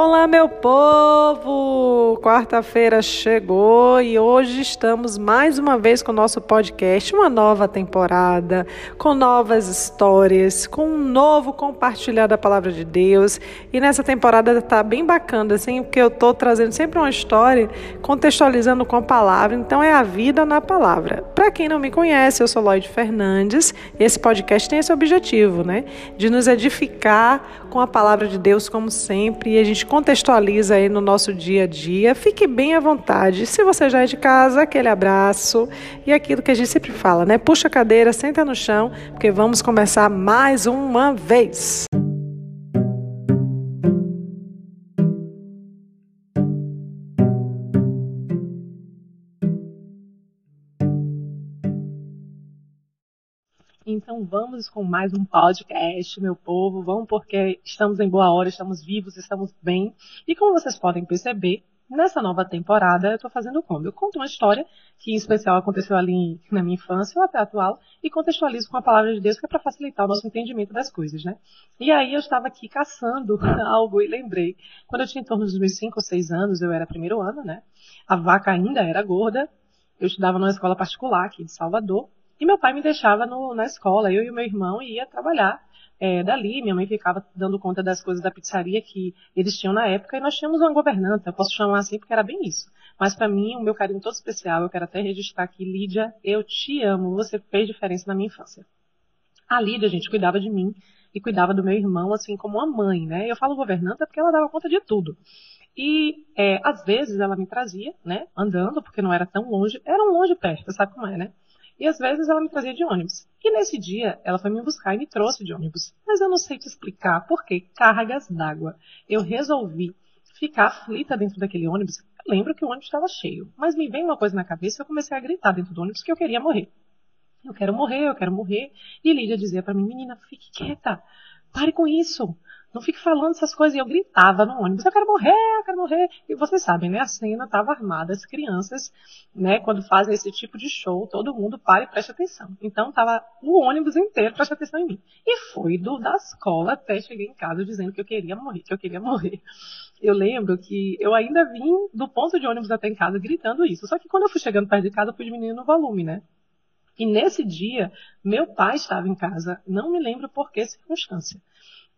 Olá, meu povo! Quarta-feira chegou e hoje estamos mais uma vez com o nosso podcast, uma nova temporada, com novas histórias, com um novo compartilhar da palavra de Deus. E nessa temporada está bem bacana, assim, porque eu estou trazendo sempre uma história contextualizando com a palavra, então é a vida na palavra. Para quem não me conhece, eu sou Lloyd Fernandes e esse podcast tem esse objetivo, né? De nos edificar com a palavra de Deus, como sempre, e a gente contextualiza aí no nosso dia a dia. Fique bem à vontade. Se você já é de casa, aquele abraço e aquilo que a gente sempre fala, né? Puxa a cadeira, senta no chão, porque vamos começar mais uma vez. Então vamos com mais um podcast, meu povo. Vamos porque estamos em boa hora, estamos vivos, estamos bem. E como vocês podem perceber, nessa nova temporada eu estou fazendo como? Eu conto uma história que em especial aconteceu ali na minha infância ou até atual e contextualizo com a palavra de Deus que é para facilitar o nosso entendimento das coisas, né? E aí eu estava aqui caçando algo e lembrei, quando eu tinha em torno dos meus 5 ou 6 anos, eu era primeiro ano, né? A vaca ainda era gorda. Eu estudava numa escola particular aqui de Salvador e meu pai me deixava no, na escola, eu e o meu irmão ia trabalhar é, dali. Minha mãe ficava dando conta das coisas da pizzaria que eles tinham na época e nós tínhamos uma governanta, posso chamar assim porque era bem isso. Mas para mim, o meu carinho todo especial, eu quero até registrar aqui, Lídia, eu te amo, você fez diferença na minha infância. A Lídia, gente, cuidava de mim e cuidava do meu irmão assim como uma mãe, né? Eu falo governanta porque ela dava conta de tudo. E é, às vezes ela me trazia, né, andando, porque não era tão longe, era um longe perto, sabe como é, né? E às vezes ela me trazia de ônibus. E nesse dia ela foi me buscar e me trouxe de ônibus. Mas eu não sei te explicar por que cargas d'água. Eu resolvi ficar aflita dentro daquele ônibus. Eu lembro que o ônibus estava cheio, mas me veio uma coisa na cabeça e eu comecei a gritar dentro do ônibus que eu queria morrer. Eu quero morrer, eu quero morrer. E Lídia dizia para mim, menina, fique quieta, pare com isso. Não fique falando essas coisas. E eu gritava no ônibus, eu quero morrer, eu quero morrer. E vocês sabem, né? A cena estava armada, as crianças, né? Quando fazem esse tipo de show, todo mundo para e preste atenção. Então tava o ônibus inteiro preste atenção em mim. E foi do da escola até cheguei em casa dizendo que eu queria morrer, que eu queria morrer. Eu lembro que eu ainda vim do ponto de ônibus até em casa gritando isso. Só que quando eu fui chegando perto de casa, eu fui diminuindo o volume, né? E nesse dia, meu pai estava em casa, não me lembro por que circunstância.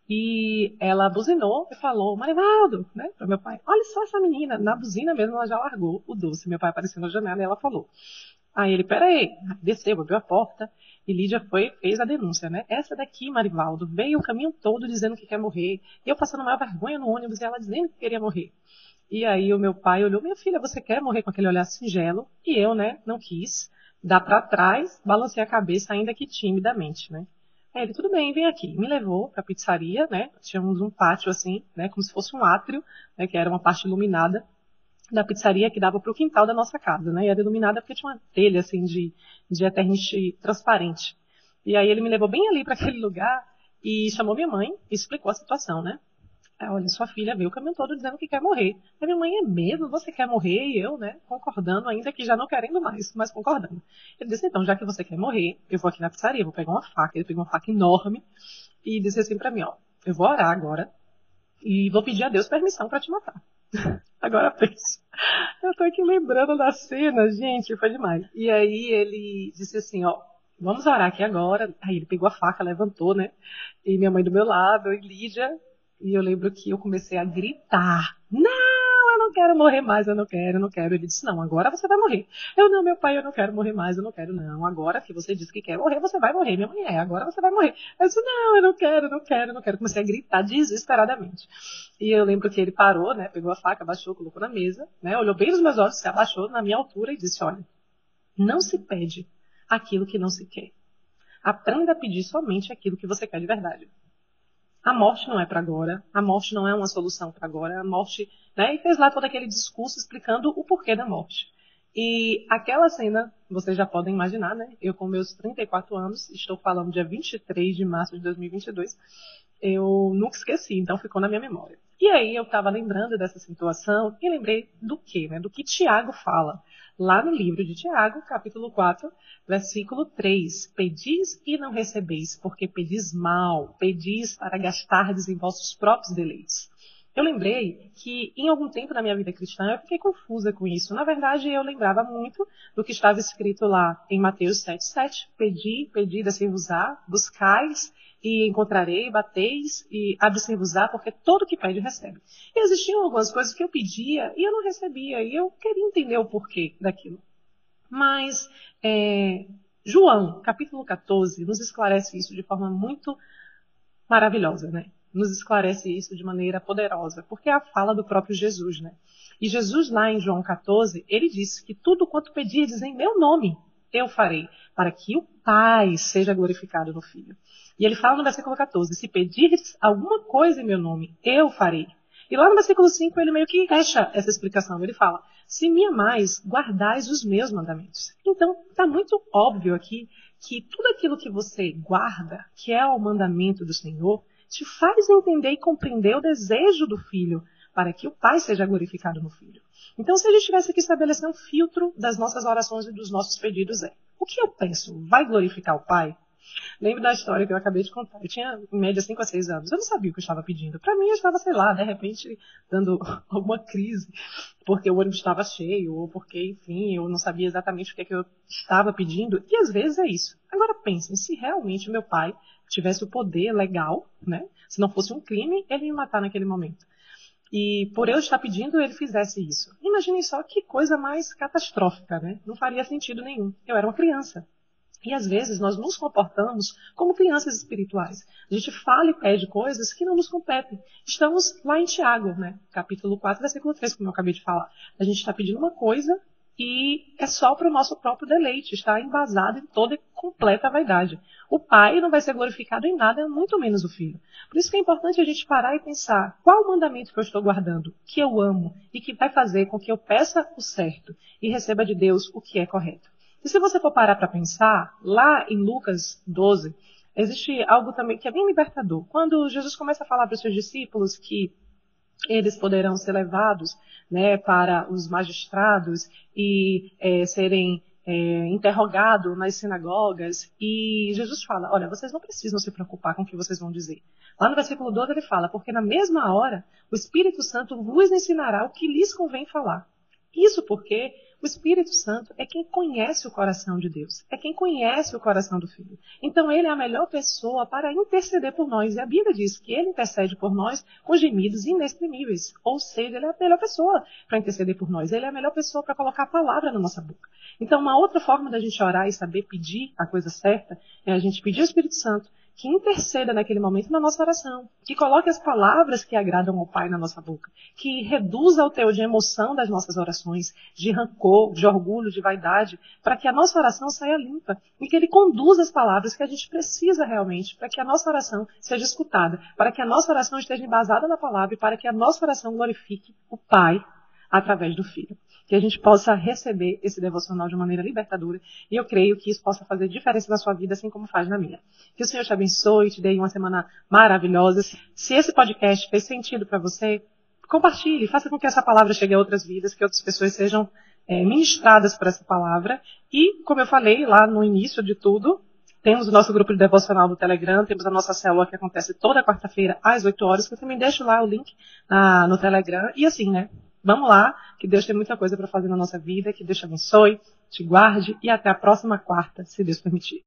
E ela buzinou e falou, Marivaldo, né, para meu pai, olha só essa menina. Na buzina mesmo ela já largou o doce. Meu pai apareceu na janela e ela falou. Aí ele, peraí, desceu, abriu a porta e Lídia foi, fez a denúncia, né? Essa daqui, Marivaldo, veio o caminho todo dizendo que quer morrer. E eu passando maior vergonha no ônibus e ela dizendo que queria morrer. E aí o meu pai olhou, minha filha, você quer morrer com aquele olhar singelo? E eu, né, não quis. Dar para trás, balancei a cabeça, ainda que timidamente, né? Ele, tudo bem, vem aqui. Me levou para a pizzaria, né? Tínhamos um pátio assim, né? Como se fosse um átrio, né? Que era uma parte iluminada da pizzaria que dava para o quintal da nossa casa, né? E era iluminada porque tinha uma telha assim de, de eternite transparente. E aí ele me levou bem ali para aquele lugar e chamou minha mãe e explicou a situação, né? Olha, sua filha veio o caminho todo dizendo que quer morrer. A minha mãe, é mesmo? Você quer morrer? E eu, né, concordando, ainda que já não querendo mais, mas concordando. Ele disse, então, já que você quer morrer, eu vou aqui na pizzaria, vou pegar uma faca. Ele pegou uma faca enorme e disse assim para mim, ó, eu vou orar agora e vou pedir a Deus permissão para te matar. agora pensa. Eu tô aqui lembrando da cena, gente, foi demais. E aí ele disse assim, ó, vamos orar aqui agora. Aí ele pegou a faca, levantou, né? E minha mãe do meu lado, e Lídia, e eu lembro que eu comecei a gritar: Não, eu não quero morrer mais, eu não quero, eu não quero. Ele disse: Não, agora você vai morrer. Eu não, meu pai, eu não quero morrer mais, eu não quero, não. Agora que você disse que quer morrer, você vai morrer. Minha mãe é, agora você vai morrer. Eu disse: Não, eu não quero, eu não quero, eu não quero. Comecei a gritar desesperadamente. E eu lembro que ele parou, né? Pegou a faca, abaixou, colocou na mesa, né? Olhou bem nos meus olhos, se abaixou na minha altura e disse: Olha, não se pede aquilo que não se quer. Aprenda a pedir somente aquilo que você quer de verdade. A morte não é para agora, a morte não é uma solução para agora, a morte, né? E fez lá todo aquele discurso explicando o porquê da morte. E aquela cena, vocês já podem imaginar, né? Eu com meus 34 anos, estou falando dia 23 de março de 2022, eu nunca esqueci, então ficou na minha memória. E aí eu estava lembrando dessa situação e lembrei do quê, né? Do que Tiago fala lá no livro de Tiago, capítulo 4, versículo 3. Pedis e não recebeis, porque pedis mal, pedis para gastardes em vossos próprios deleites. Eu lembrei que em algum tempo da minha vida cristã eu fiquei confusa com isso. Na verdade, eu lembrava muito do que estava escrito lá em Mateus 7,7. Pedi, pedi, descer-vos-á, buscais e encontrarei, bateis e abre-se-vos-á, porque todo que pede recebe. E existiam algumas coisas que eu pedia e eu não recebia, e eu queria entender o porquê daquilo. Mas é, João, capítulo 14, nos esclarece isso de forma muito maravilhosa, né? Nos esclarece isso de maneira poderosa, porque é a fala do próprio Jesus, né? E Jesus lá em João 14, ele disse que tudo quanto pedirdes em meu nome, eu farei, para que o Pai seja glorificado no Filho. E ele fala no versículo 14, se pedires alguma coisa em meu nome, eu farei. E lá no versículo 5 ele meio que fecha essa explicação. Ele fala, se me amais, guardais os meus mandamentos. Então, está muito óbvio aqui que tudo aquilo que você guarda, que é o mandamento do Senhor, te faz entender e compreender o desejo do filho para que o Pai seja glorificado no Filho. Então, se a gente tivesse que estabelecer um filtro das nossas orações e dos nossos pedidos, é: o que eu penso vai glorificar o Pai? Lembro da história que eu acabei de contar. Eu tinha, em média, 5 a 6 anos. Eu não sabia o que eu estava pedindo. Para mim, eu estava, sei lá, de repente, dando alguma crise, porque o ônibus estava cheio, ou porque, enfim, eu não sabia exatamente o que, é que eu estava pedindo. E às vezes é isso. Agora pensem, se realmente meu pai tivesse o poder legal, né? Se não fosse um crime, ele ia me matar naquele momento. E por eu estar pedindo, ele fizesse isso. Imaginem só que coisa mais catastrófica, né? Não faria sentido nenhum. Eu era uma criança. E às vezes nós nos comportamos como crianças espirituais. A gente fala e pede coisas que não nos competem. Estamos lá em Tiago, né? Capítulo 4, versículo 3, como eu acabei de falar. A gente está pedindo uma coisa e é só para o nosso próprio deleite, está embasado em toda e completa vaidade. O pai não vai ser glorificado em nada, muito menos o filho. Por isso que é importante a gente parar e pensar qual o mandamento que eu estou guardando, que eu amo e que vai fazer com que eu peça o certo e receba de Deus o que é correto. E se você for parar para pensar, lá em Lucas 12, existe algo também que é bem libertador. Quando Jesus começa a falar para os seus discípulos que eles poderão ser levados né, para os magistrados e é, serem é, interrogados nas sinagogas. E Jesus fala: Olha, vocês não precisam se preocupar com o que vocês vão dizer. Lá no versículo 12 ele fala: Porque na mesma hora o Espírito Santo vos ensinará o que lhes convém falar. Isso porque o Espírito Santo é quem conhece o coração de Deus, é quem conhece o coração do Filho. Então ele é a melhor pessoa para interceder por nós. E a Bíblia diz que ele intercede por nós com gemidos inexprimíveis. Ou seja, ele é a melhor pessoa para interceder por nós. Ele é a melhor pessoa para colocar a palavra na nossa boca. Então, uma outra forma da gente orar e saber pedir a coisa certa é a gente pedir ao Espírito Santo que interceda naquele momento na nossa oração, que coloque as palavras que agradam ao Pai na nossa boca, que reduza o teor de emoção das nossas orações, de rancor, de orgulho, de vaidade, para que a nossa oração saia limpa e que Ele conduza as palavras que a gente precisa realmente para que a nossa oração seja escutada, para que a nossa oração esteja embasada na palavra e para que a nossa oração glorifique o Pai através do Filho. Que a gente possa receber esse devocional de maneira libertadora. E eu creio que isso possa fazer diferença na sua vida, assim como faz na minha. Que o Senhor te abençoe, te dê uma semana maravilhosa. Se esse podcast fez sentido para você, compartilhe, faça com que essa palavra chegue a outras vidas, que outras pessoas sejam é, ministradas por essa palavra. E, como eu falei lá no início de tudo, temos o nosso grupo de devocional no Telegram, temos a nossa célula que acontece toda quarta-feira às 8 horas, que eu também deixo lá o link na, no Telegram. E assim, né? Vamos lá, que Deus tem muita coisa para fazer na nossa vida, que Deus te abençoe, te guarde e até a próxima quarta, se Deus permitir.